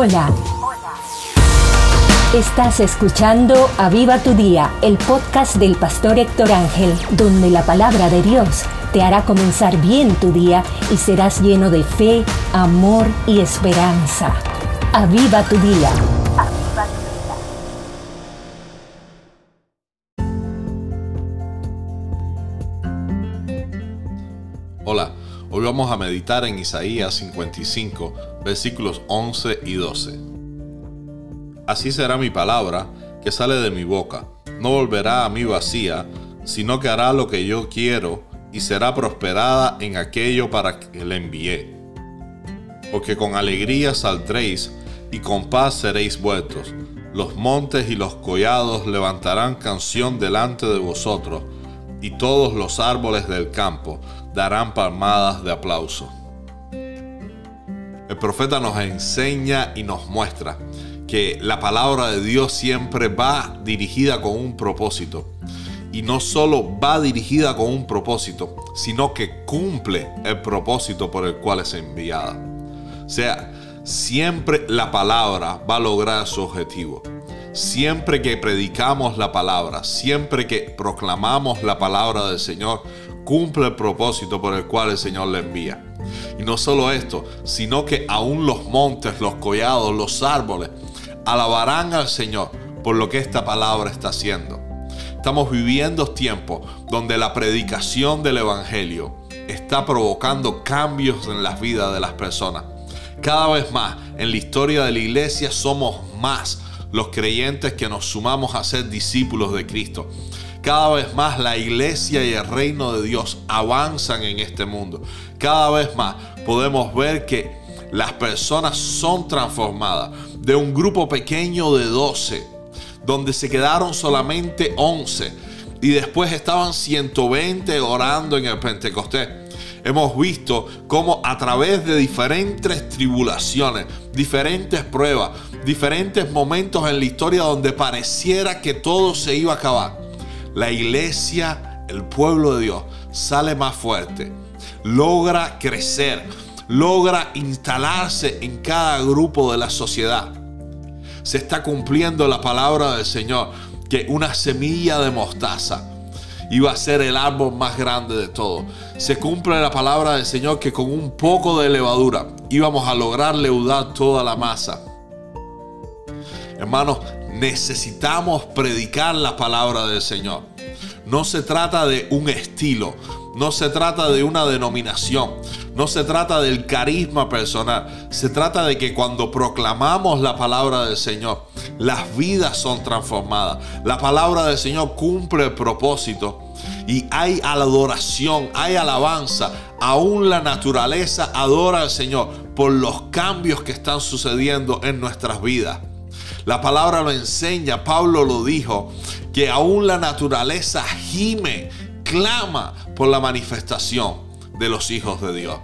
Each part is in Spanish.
Hola. Estás escuchando Aviva tu Día, el podcast del pastor Héctor Ángel, donde la palabra de Dios te hará comenzar bien tu día y serás lleno de fe, amor y esperanza. Aviva tu Día. Hoy vamos a meditar en Isaías 55, versículos 11 y 12. Así será mi palabra que sale de mi boca. No volverá a mí vacía, sino que hará lo que yo quiero y será prosperada en aquello para que le envié. Porque con alegría saldréis y con paz seréis vueltos. Los montes y los collados levantarán canción delante de vosotros, y todos los árboles del campo darán palmadas de aplauso. El profeta nos enseña y nos muestra que la palabra de Dios siempre va dirigida con un propósito. Y no solo va dirigida con un propósito, sino que cumple el propósito por el cual es enviada. O sea, siempre la palabra va a lograr su objetivo. Siempre que predicamos la palabra, siempre que proclamamos la palabra del Señor, cumple el propósito por el cual el Señor le envía. Y no solo esto, sino que aún los montes, los collados, los árboles, alabarán al Señor por lo que esta palabra está haciendo. Estamos viviendo tiempos donde la predicación del Evangelio está provocando cambios en las vidas de las personas. Cada vez más en la historia de la iglesia somos más los creyentes que nos sumamos a ser discípulos de Cristo. Cada vez más la iglesia y el reino de Dios avanzan en este mundo. Cada vez más podemos ver que las personas son transformadas de un grupo pequeño de 12, donde se quedaron solamente 11 y después estaban 120 orando en el Pentecostés. Hemos visto cómo a través de diferentes tribulaciones, diferentes pruebas, diferentes momentos en la historia donde pareciera que todo se iba a acabar, la iglesia, el pueblo de Dios, sale más fuerte, logra crecer, logra instalarse en cada grupo de la sociedad. Se está cumpliendo la palabra del Señor, que una semilla de mostaza iba a ser el árbol más grande de todo. Se cumple la palabra del Señor que con un poco de levadura íbamos a lograr leudar toda la masa. Hermanos, necesitamos predicar la palabra del Señor. No se trata de un estilo, no se trata de una denominación, no se trata del carisma personal, se trata de que cuando proclamamos la palabra del Señor, las vidas son transformadas. La palabra del Señor cumple el propósito y hay adoración, hay alabanza. Aún la naturaleza adora al Señor por los cambios que están sucediendo en nuestras vidas. La palabra lo enseña, Pablo lo dijo, que aún la naturaleza gime, clama por la manifestación de los hijos de Dios.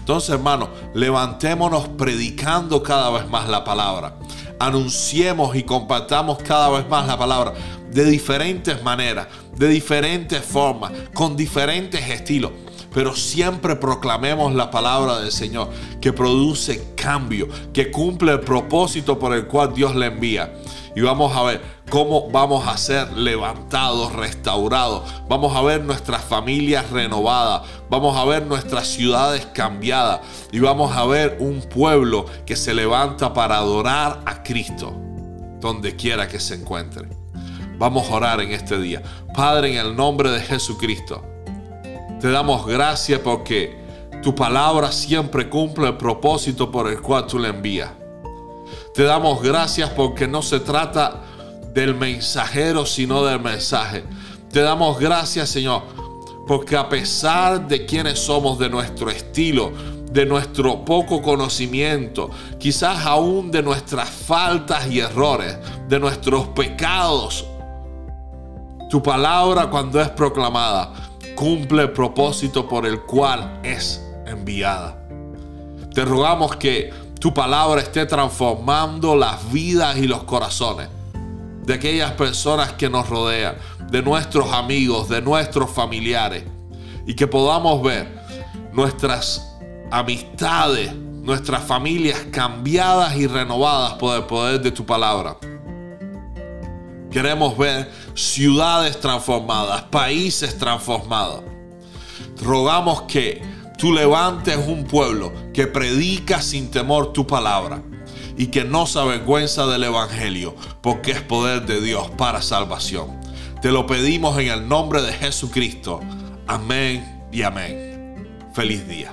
Entonces, hermanos, levantémonos predicando cada vez más la palabra. Anunciemos y compartamos cada vez más la palabra de diferentes maneras, de diferentes formas, con diferentes estilos pero siempre proclamemos la palabra del Señor que produce cambio, que cumple el propósito por el cual Dios le envía. Y vamos a ver cómo vamos a ser levantados, restaurados. Vamos a ver nuestras familias renovadas. Vamos a ver nuestras ciudades cambiadas. Y vamos a ver un pueblo que se levanta para adorar a Cristo donde quiera que se encuentre. Vamos a orar en este día. Padre, en el nombre de Jesucristo. Te damos gracias porque tu palabra siempre cumple el propósito por el cual tú la envías. Te damos gracias porque no se trata del mensajero, sino del mensaje. Te damos gracias, Señor, porque a pesar de quienes somos, de nuestro estilo, de nuestro poco conocimiento, quizás aún de nuestras faltas y errores, de nuestros pecados, tu palabra cuando es proclamada cumple el propósito por el cual es enviada. Te rogamos que tu palabra esté transformando las vidas y los corazones de aquellas personas que nos rodean, de nuestros amigos, de nuestros familiares, y que podamos ver nuestras amistades nuestras familias cambiadas y renovadas por el poder de tu palabra. Queremos ver ciudades transformadas, países transformados. Rogamos que tú levantes un pueblo que predica sin temor tu palabra y que no se avergüenza del Evangelio, porque es poder de Dios para salvación. Te lo pedimos en el nombre de Jesucristo. Amén y amén. Feliz día.